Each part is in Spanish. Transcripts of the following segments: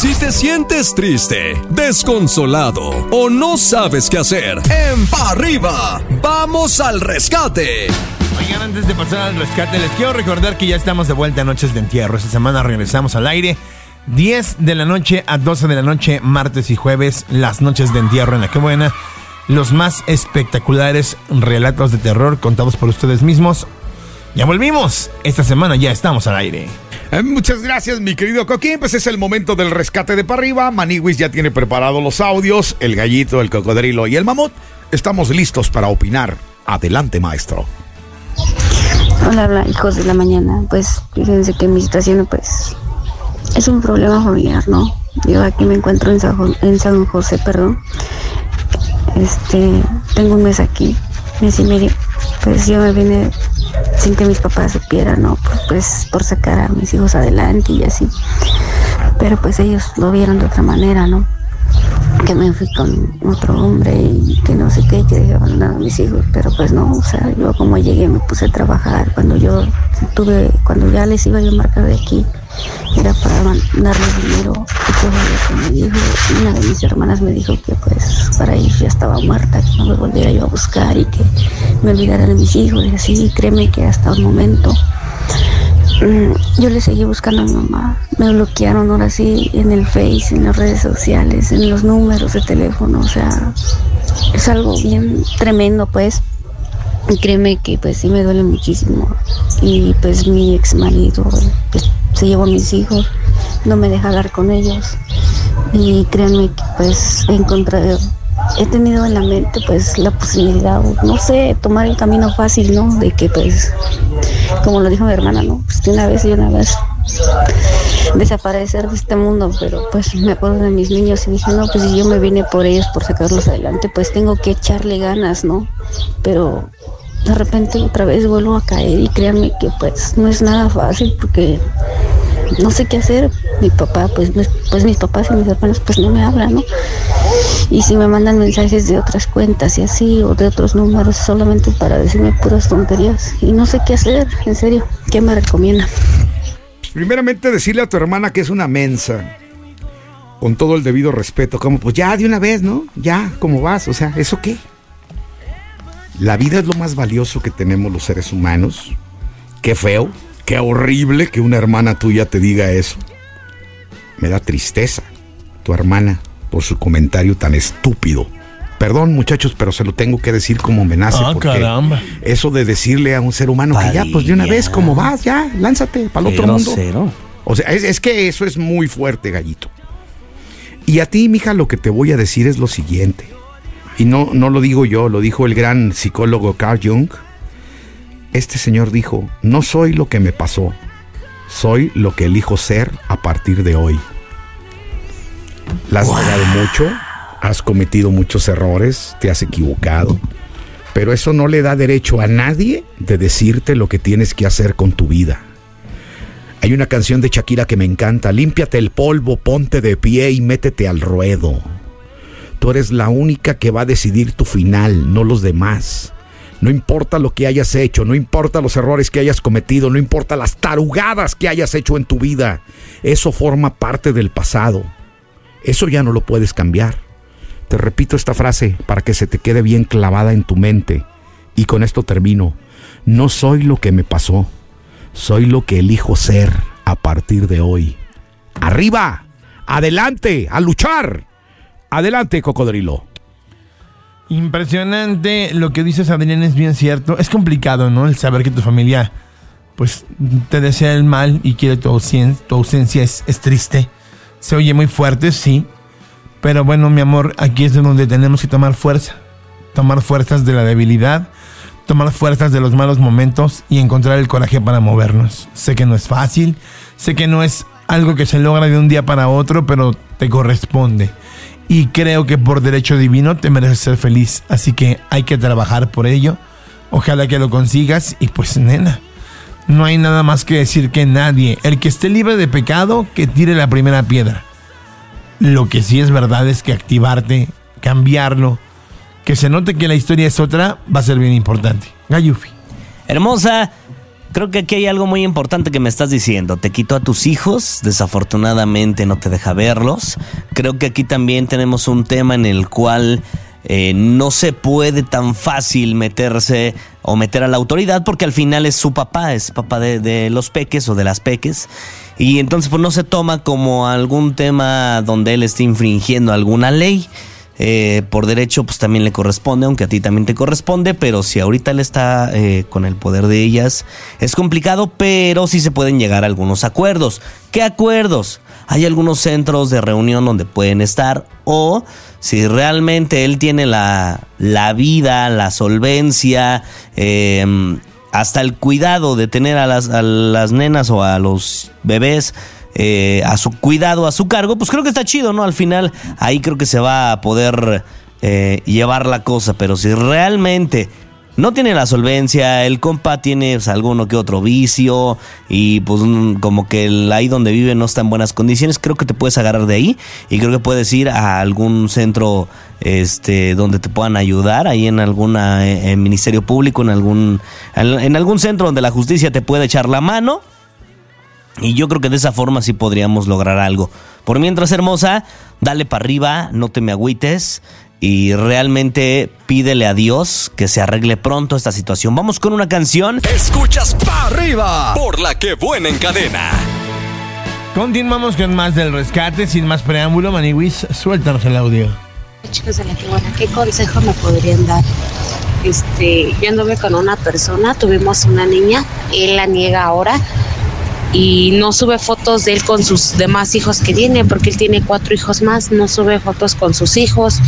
Si te sientes triste, desconsolado o no sabes qué hacer, en Pa' arriba, vamos al rescate. Oigan, antes de pasar al rescate, les quiero recordar que ya estamos de vuelta a Noches de Entierro. Esta semana regresamos al aire. 10 de la noche a 12 de la noche, martes y jueves, las noches de entierro en la que buena. Los más espectaculares relatos de terror contados por ustedes mismos. Ya volvimos. Esta semana ya estamos al aire. Eh, muchas gracias, mi querido Coquín. Pues es el momento del rescate de para arriba. Maniwis ya tiene preparados los audios. El gallito, el cocodrilo y el mamut. Estamos listos para opinar. Adelante, maestro. Hola, hola, hijos de la mañana. Pues fíjense que mi situación, pues, es un problema familiar, ¿no? Yo aquí me encuentro en San, en San José, perdón. Este, tengo un mes aquí, mes y medio. Pues yo me vine sin que mis papás supieran, ¿no? Pues, pues por sacar a mis hijos adelante y así. Pero pues ellos lo vieron de otra manera, ¿no? Que me fui con otro hombre y que no sé qué, que dejé abandonar a mis hijos. Pero pues no, o sea, yo como llegué me puse a trabajar. Cuando yo tuve, cuando ya les iba yo a marcar de aquí, era para darles dinero. Y me dijo, una de mis hermanas me dijo que pues para ellos ya estaba muerta, que no me volviera yo a buscar y que me olvidara de mis hijos. Y así, créeme que hasta un momento mm, yo le seguí buscando a mi mamá. Me bloquearon ahora sí en el Face, en las redes sociales, en los números de teléfono. O sea, es algo bien tremendo, pues. Y créeme que pues sí me duele muchísimo. Y pues mi ex marido pues, se llevó a mis hijos, no me deja hablar con ellos. Y créanme que pues he encontrado, he tenido en la mente pues la posibilidad, no sé, tomar el camino fácil, ¿no? De que pues, como lo dijo mi hermana, ¿no? Pues de una vez y una vez desaparecer de este mundo, pero pues me acuerdo de mis niños y dije, no, pues si yo me vine por ellos, por sacarlos adelante, pues tengo que echarle ganas, ¿no? Pero de repente otra vez vuelvo a caer y créanme que pues no es nada fácil porque no sé qué hacer. Mi papá, pues, pues mis papás y mis hermanos pues no me hablan, ¿no? Y si me mandan mensajes de otras cuentas y así, o de otros números, solamente para decirme puras tonterías. Y no sé qué hacer, en serio, ¿qué me recomienda? Primeramente decirle a tu hermana que es una mensa. Con todo el debido respeto. Como, pues ya de una vez, ¿no? Ya, ¿cómo vas? O sea, ¿eso qué? La vida es lo más valioso que tenemos los seres humanos. Qué feo, qué horrible que una hermana tuya te diga eso. Me da tristeza, tu hermana, por su comentario tan estúpido. Perdón, muchachos, pero se lo tengo que decir como me nace. Ah, porque caramba. Eso de decirle a un ser humano que ya, pues de una vez, ¿cómo vas? Ya, lánzate para el otro mundo. grosero. O sea, es, es que eso es muy fuerte, gallito. Y a ti, mija, lo que te voy a decir es lo siguiente. Y no, no lo digo yo, lo dijo el gran psicólogo Carl Jung. Este señor dijo, no soy lo que me pasó, soy lo que elijo ser a partir de hoy. La has fallado mucho, has cometido muchos errores, te has equivocado, pero eso no le da derecho a nadie de decirte lo que tienes que hacer con tu vida. Hay una canción de Shakira que me encanta. Límpiate el polvo, ponte de pie y métete al ruedo. Tú eres la única que va a decidir tu final, no los demás. No importa lo que hayas hecho, no importa los errores que hayas cometido, no importa las tarugadas que hayas hecho en tu vida. Eso forma parte del pasado. Eso ya no lo puedes cambiar. Te repito esta frase para que se te quede bien clavada en tu mente. Y con esto termino. No soy lo que me pasó. Soy lo que elijo ser a partir de hoy. Arriba, adelante, a luchar. Adelante, cocodrilo. Impresionante lo que dices, Adrián, es bien cierto. Es complicado, ¿no? El saber que tu familia, pues, te desea el mal y quiere tu ausencia. Tu ausencia es, es triste. Se oye muy fuerte, sí. Pero bueno, mi amor, aquí es de donde tenemos que tomar fuerza. Tomar fuerzas de la debilidad, tomar fuerzas de los malos momentos y encontrar el coraje para movernos. Sé que no es fácil, sé que no es algo que se logra de un día para otro, pero te corresponde. Y creo que por derecho divino te mereces ser feliz. Así que hay que trabajar por ello. Ojalá que lo consigas. Y pues, nena, no hay nada más que decir que nadie, el que esté libre de pecado, que tire la primera piedra. Lo que sí es verdad es que activarte, cambiarlo, que se note que la historia es otra, va a ser bien importante. Gayufi. Hermosa, Creo que aquí hay algo muy importante que me estás diciendo. Te quitó a tus hijos, desafortunadamente no te deja verlos. Creo que aquí también tenemos un tema en el cual eh, no se puede tan fácil meterse o meter a la autoridad porque al final es su papá, es papá de, de los peques o de las peques. Y entonces pues no se toma como algún tema donde él esté infringiendo alguna ley. Eh, por derecho pues también le corresponde, aunque a ti también te corresponde, pero si ahorita él está eh, con el poder de ellas, es complicado, pero sí se pueden llegar a algunos acuerdos. ¿Qué acuerdos? Hay algunos centros de reunión donde pueden estar o si realmente él tiene la, la vida, la solvencia, eh, hasta el cuidado de tener a las, a las nenas o a los bebés eh, a su cuidado, a su cargo, pues creo que está chido, ¿no? Al final ahí creo que se va a poder eh, llevar la cosa, pero si realmente no tiene la solvencia, el compa tiene pues, alguno que otro vicio y pues como que ahí donde vive no está en buenas condiciones, creo que te puedes agarrar de ahí y creo que puedes ir a algún centro este donde te puedan ayudar, ahí en alguna eh, en ministerio público, en algún en, en algún centro donde la justicia te puede echar la mano y yo creo que de esa forma sí podríamos lograr algo. Por mientras, hermosa, dale para arriba, no te me agüites y realmente pídele a Dios que se arregle pronto esta situación. Vamos con una canción. Escuchas para arriba por la que buena encadena. Continuamos con más del rescate, sin más preámbulo. Maniwis, suéltanos el audio. Chicos de la que buena, ¿qué consejo me podrían dar? Este, yo anduve con una persona, tuvimos una niña, él la niega ahora y no sube fotos de él con sus demás hijos que tiene, porque él tiene cuatro hijos más, no sube fotos con sus hijos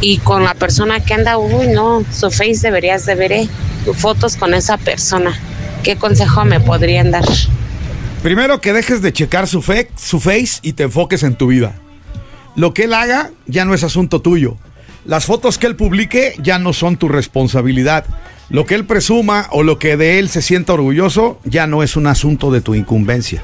y con la persona que anda, uy, no, su face deberías de ver eh, fotos con esa persona. ¿Qué consejo me podrían dar? Primero que dejes de checar su, su face y te enfoques en tu vida. Lo que él haga ya no es asunto tuyo. Las fotos que él publique ya no son tu responsabilidad. Lo que él presuma o lo que de él se sienta orgulloso ya no es un asunto de tu incumbencia.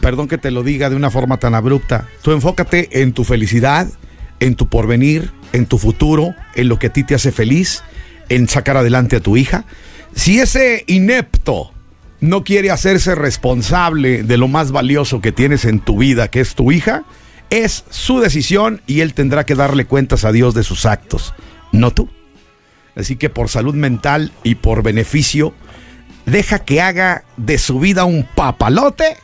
Perdón que te lo diga de una forma tan abrupta. Tú enfócate en tu felicidad, en tu porvenir, en tu futuro, en lo que a ti te hace feliz, en sacar adelante a tu hija. Si ese inepto no quiere hacerse responsable de lo más valioso que tienes en tu vida, que es tu hija, es su decisión y él tendrá que darle cuentas a Dios de sus actos, no tú. Así que por salud mental y por beneficio, deja que haga de su vida un papalote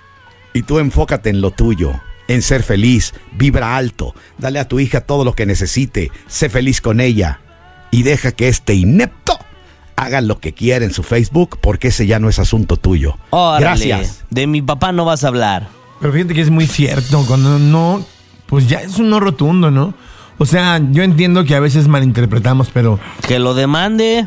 y tú enfócate en lo tuyo, en ser feliz, vibra alto, dale a tu hija todo lo que necesite, sé feliz con ella y deja que este inepto haga lo que quiera en su Facebook porque ese ya no es asunto tuyo. Órale, Gracias. De mi papá no vas a hablar. Pero fíjate que es muy cierto, cuando no, pues ya es un no rotundo, ¿no? O sea, yo entiendo que a veces malinterpretamos, pero Que lo demande.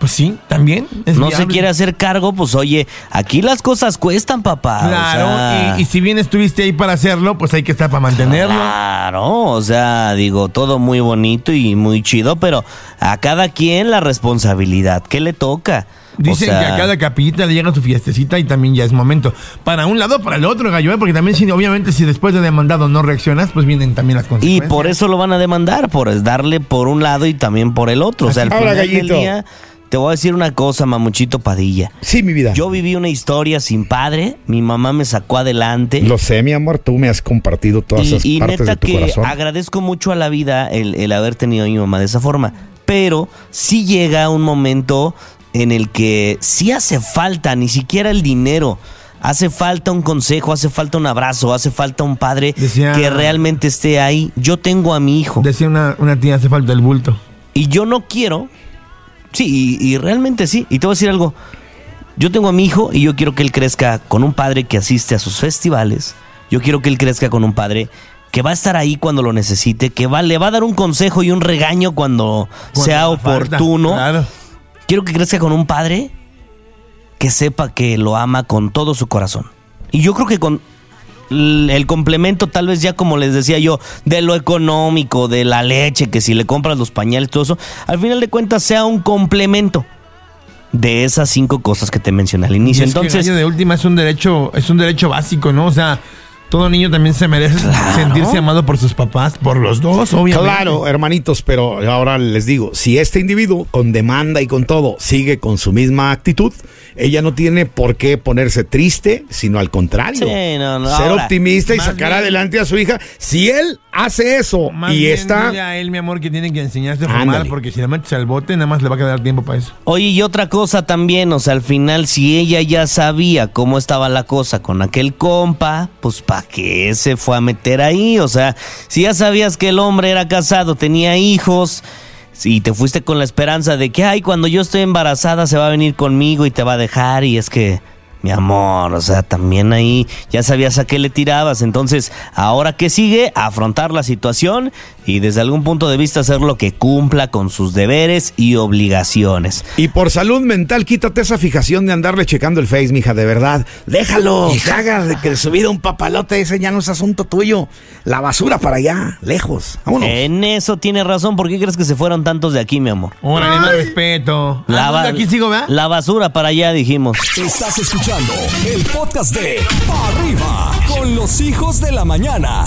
pues sí, también es no se quiere hacer cargo, pues oye, aquí las cosas cuestan, papá. o Claro, sea, y, y si bien estuviste ahí para hacerlo, pues hay que estar para mantenerlo. Claro, o sea, digo, todo muy bonito y muy chido, pero a cada quien la responsabilidad que le toca. O Dicen sea, que a cada capillita le llega su fiestecita y también ya es momento. Para un lado, para el otro, gallo, ¿eh? porque también, si, obviamente, si después de demandado no reaccionas, pues vienen también las Y consecuencias. por eso lo van a demandar, por darle por un lado y también por el otro. O sea, al final del Gallito. día, te voy a decir una cosa, mamuchito Padilla. Sí, mi vida. Yo viví una historia sin padre, mi mamá me sacó adelante. Lo sé, mi amor, tú me has compartido todas esas Y, y partes neta de tu que corazón. agradezco mucho a la vida el, el haber tenido a mi mamá de esa forma. Pero sí llega un momento en el que sí hace falta, ni siquiera el dinero. Hace falta un consejo, hace falta un abrazo, hace falta un padre Decía- que realmente esté ahí. Yo tengo a mi hijo Decía una, una tía, hace falta el bulto. y yo no quiero. Sí, y, y realmente sí. Y te voy a decir algo. Yo tengo a mi hijo y yo quiero que él crezca con un padre que asiste a sus festivales. Yo quiero que él crezca con un padre que va a estar ahí cuando lo necesite, que va, le va a dar un consejo y un regaño cuando, Cuando sea falta, oportuno. Claro. Quiero que crezca con un padre que sepa que lo ama con todo su corazón. Y yo creo que con el complemento, tal vez ya como les decía yo, de lo económico, de la leche, que si le compras los pañales, todo eso, al final de cuentas sea un complemento de esas cinco cosas que te mencioné al inicio. es Entonces, de última es un derecho, es un derecho básico, ¿no? O sea, todo niño también se merece Claro. sentirse amado por sus papás, por los dos, obviamente. Claro, hermanitos, pero ahora les digo, si este individuo con demanda y con todo sigue con su misma actitud, ella no tiene por qué ponerse triste, sino al contrario. Sí, no, no, Ser ahora, optimista y sacar bien- adelante a su hija. Si él hace eso Más y bien está... dile a él, mi amor, que tiene que enseñarte a fumar, Ándale. porque si le metes al bote, nada más le va a quedar tiempo para eso. Oye, y otra cosa también, o sea, al final, si ella ya sabía cómo estaba la cosa con aquel compa, pues ¿para qué se fue a meter ahí? O sea, si ya sabías que el hombre era casado, tenía hijos, y te fuiste con la esperanza de que, ay, cuando yo estoy embarazada se va a venir conmigo y te va a dejar, y es que... Mi amor, o sea, también ahí ya sabías a qué le tirabas. Entonces, ahora que sigue, afrontar la situación y desde algún punto de vista hacer lo que cumpla con sus deberes y obligaciones. Y por salud mental, quítate esa fijación de andarle checando el Face, mija, de verdad. Déjalo, haga de que de su vida un papalote, ese ya no es asunto tuyo. La basura para allá, lejos. Vámonos. En eso tiene razón. ¿Por qué crees que se fueron tantos de aquí, mi amor? Órale, más respeto. La, Ah, ba- aquí sigo, la basura para allá, dijimos. Estás escuchando el podcast de Pa' Arriba con los hijos de la mañana.